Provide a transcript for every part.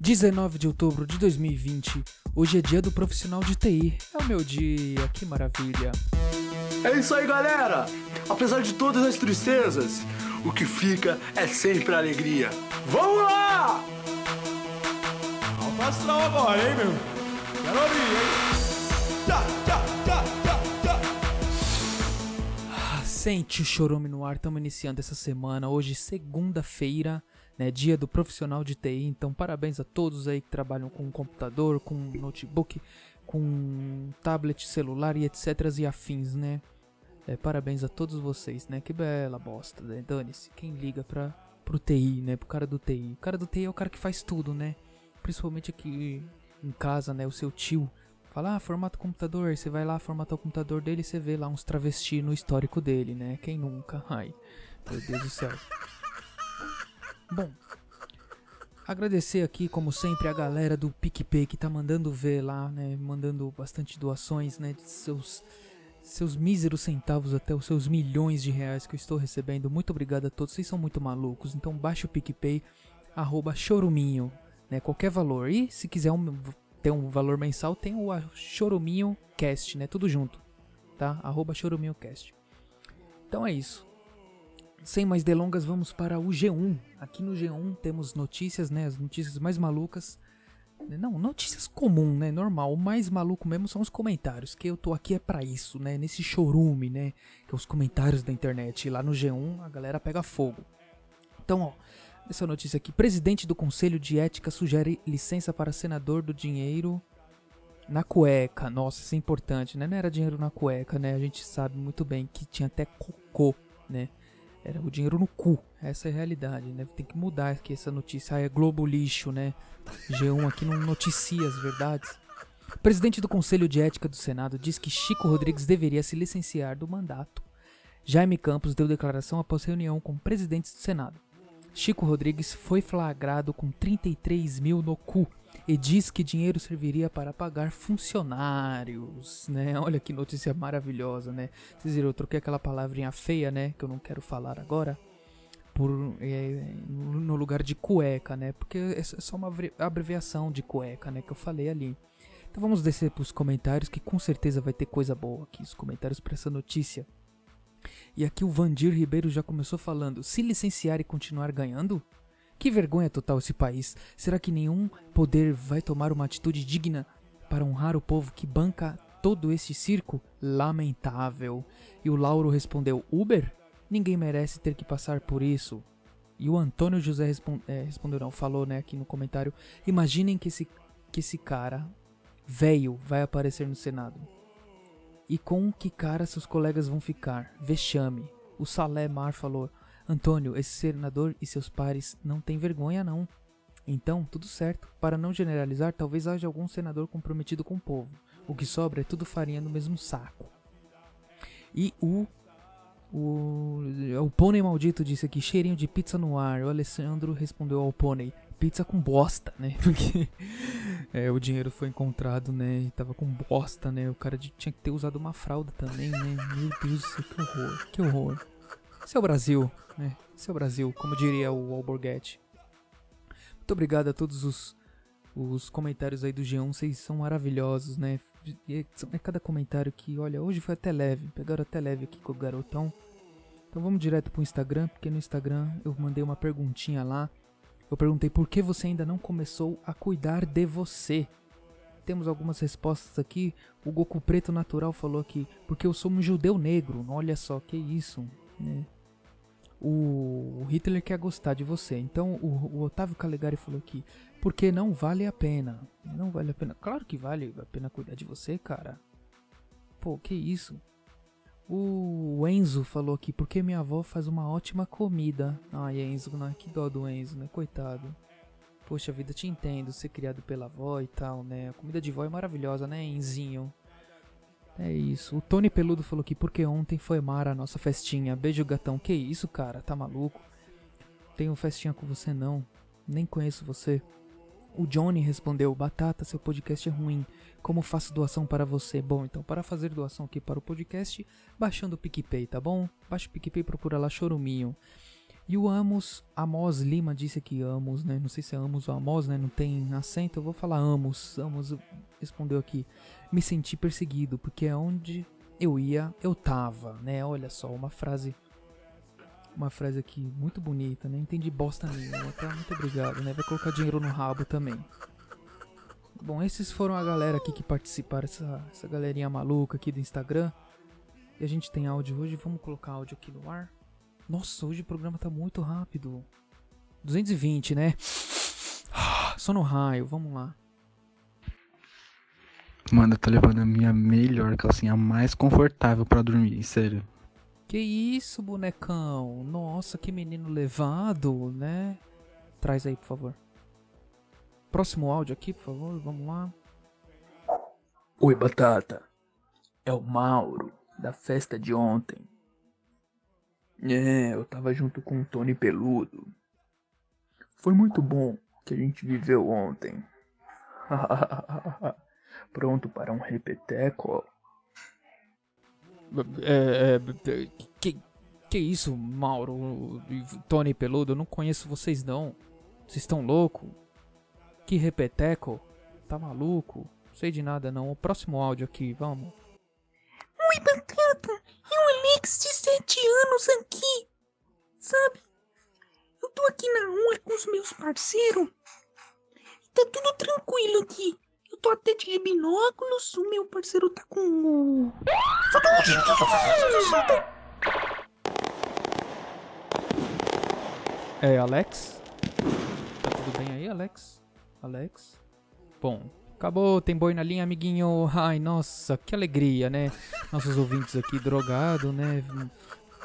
19 de outubro de 2020. Hoje é dia do profissional de TI. É o meu dia, que maravilha. É isso aí, galera! Apesar de todas as tristezas, o que fica é sempre a alegria. Vamos lá! Alto astral agora, hein, meu? Quero ouvir, hein? Tchá, tchá, tchá, tchá, tchá. Ah, Sente o chorume no ar, estamos iniciando essa semana. Hoje, segunda-feira, né? Dia do profissional de TI. Então, parabéns a todos aí que trabalham com computador, com notebook, com tablet, celular e etc. e afins, né? É, parabéns a todos vocês, né? Que bela bosta, né? Dane-se. Quem liga pra, pro TI, né? Pro cara do TI. O cara do TI é o cara que faz tudo, né? Principalmente aqui em casa, né? O seu tio fala, ah, formata o computador. Você vai lá, formata o computador dele e você vê lá uns travesti no histórico dele, né? Quem nunca? Ai, meu Deus do céu. Bom, agradecer aqui, como sempre, a galera do PicPay que tá mandando ver lá, né? Mandando bastante doações, né? De seus, seus míseros centavos até os seus milhões de reais que eu estou recebendo. Muito obrigado a todos, vocês são muito malucos. Então baixa o PicPay, arroba choruminho, né? Qualquer valor. E se quiser um, ter um valor mensal, tem o Choruminho Cast, né? Tudo junto, tá? Arroba Choruminho Cast. Então é isso. Sem mais delongas, vamos para o G1. Aqui no G1 temos notícias, né? As notícias mais malucas. Não, notícias comum, né? Normal. O mais maluco mesmo são os comentários. Que eu tô aqui é pra isso, né? Nesse showroom, né? Que é os comentários da internet. E lá no G1 a galera pega fogo. Então, ó. Essa notícia aqui. Presidente do Conselho de Ética sugere licença para senador do dinheiro na cueca. Nossa, isso é importante, né? Não era dinheiro na cueca, né? A gente sabe muito bem que tinha até cocô, né? Era o dinheiro no cu. Essa é a realidade, né? Tem que mudar aqui essa notícia. Ah, é Globo Lixo, né? G1 aqui não noticia as verdades. O presidente do Conselho de Ética do Senado diz que Chico Rodrigues deveria se licenciar do mandato. Jaime Campos deu declaração após reunião com presidentes do Senado. Chico Rodrigues foi flagrado com 33 mil no cu e diz que dinheiro serviria para pagar funcionários, né? Olha que notícia maravilhosa, né? Vocês viram, eu troquei aquela palavrinha feia, né? Que eu não quero falar agora. Por, é, no lugar de cueca, né? Porque é só uma abreviação de cueca, né? Que eu falei ali. Então vamos descer para os comentários, que com certeza vai ter coisa boa aqui. Os comentários para essa notícia. E aqui o Vandir Ribeiro já começou falando: se licenciar e continuar ganhando? Que vergonha total esse país. Será que nenhum poder vai tomar uma atitude digna para honrar o povo que banca todo esse circo? Lamentável. E o Lauro respondeu: Uber? Ninguém merece ter que passar por isso. E o Antônio José eh, respondeu, não, falou né, aqui no comentário: Imaginem que esse, que esse cara, velho, vai aparecer no Senado. E com que cara seus colegas vão ficar? Vexame. O Salé Mar falou: Antônio, esse senador e seus pares não têm vergonha, não. Então, tudo certo. Para não generalizar, talvez haja algum senador comprometido com o povo. O que sobra é tudo farinha no mesmo saco. E o. O, o pônei maldito disse aqui: cheirinho de pizza no ar. O Alessandro respondeu ao pônei: pizza com bosta, né? Porque é, o dinheiro foi encontrado, né? E tava com bosta, né? O cara de- tinha que ter usado uma fralda também, né? Meu Deus que horror, que horror. Esse é Brasil, né? Esse é Brasil, como diria o Alborguete. Muito obrigado a todos os, os comentários aí do G1, vocês são maravilhosos, né? É- é cada comentário que, olha, hoje foi até leve, pegaram até leve aqui com o garotão. Então vamos direto pro Instagram, porque no Instagram eu mandei uma perguntinha lá. Eu perguntei por que você ainda não começou a cuidar de você. Temos algumas respostas aqui. O Goku Preto Natural falou aqui, porque eu sou um judeu negro. Olha só, que isso, né? O Hitler quer gostar de você. Então o, o Otávio Calegari falou aqui, porque não vale a pena. Não vale a pena. Claro que vale a pena cuidar de você, cara. Pô, que isso? O Enzo falou aqui, porque minha avó faz uma ótima comida. Ai, Enzo, né? que dó do Enzo, né? Coitado. Poxa vida, te entendo, ser criado pela avó e tal, né? A comida de vó é maravilhosa, né, Enzinho? É isso. O Tony Peludo falou aqui, porque ontem foi Mara a nossa festinha. Beijo, gatão. Que isso, cara? Tá maluco? Tenho festinha com você não. Nem conheço você. O Johnny respondeu: Batata, seu podcast é ruim. Como faço doação para você? Bom, então para fazer doação aqui para o podcast, baixando o PicPay, tá bom? Baixa o PicPay e procura lá Choruminho. E o Amos, Amos Lima disse que Amos, né? Não sei se é Amos ou Amos, né? Não tem acento, eu vou falar Amos. Amos respondeu aqui. Me senti perseguido, porque é onde eu ia, eu tava, né? Olha só, uma frase. Uma frase aqui muito bonita, né? Entendi bosta nenhuma, tá? Muito obrigado, né? Vai colocar dinheiro no rabo também. Bom, esses foram a galera aqui que participaram, essa, essa galerinha maluca aqui do Instagram. E a gente tem áudio hoje, vamos colocar áudio aqui no ar. Nossa, hoje o programa tá muito rápido. 220, né? Só no raio, vamos lá. Mano, eu tô levando a minha melhor calcinha mais confortável pra dormir, sério. Que isso, bonecão? Nossa, que menino levado, né? Traz aí, por favor. Próximo áudio aqui, por favor, vamos lá. Oi, Batata. É o Mauro, da festa de ontem. É, eu tava junto com o Tony Peludo. Foi muito bom que a gente viveu ontem. Pronto para um repeteco? É, é, que, que isso, Mauro? Tony Peludo, eu não conheço vocês não. Vocês estão louco? Que repeteco? Tá maluco? Sei de nada não. O próximo áudio aqui, vamos. 7 anos aqui. Sabe? Eu tô aqui na rua com os meus parceiros. Tá tudo tranquilo aqui. Eu tô até de binóculos. O meu parceiro tá com o. É, Alex? Tá tudo bem aí, Alex? Alex? Bom, acabou, tem boi na linha, amiguinho. Ai, nossa, que alegria, né? Nossos ouvintes aqui drogados, né?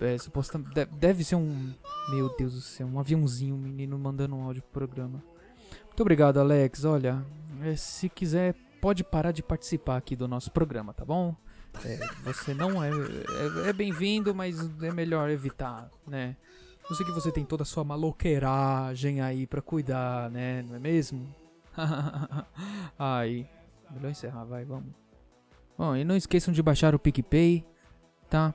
É, deve ser um. Meu Deus do céu, um aviãozinho, um menino mandando um áudio pro programa. Muito obrigado, Alex. Olha, é, se quiser, pode parar de participar aqui do nosso programa, tá bom? É, você não é, é, é bem-vindo, mas é melhor evitar, né? Eu sei que você tem toda a sua maloqueiragem aí pra cuidar, né? Não é mesmo? Ai, melhor encerrar, vai, vamos. Bom, e não esqueçam de baixar o PicPay, tá?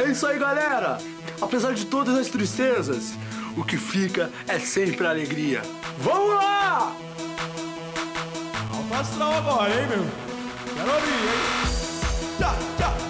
É isso aí, galera! Apesar de todas as tristezas, o que fica é sempre a alegria. Vamos lá! Alto agora, hein, meu? Quero abrir, hein? Tchau, tchau!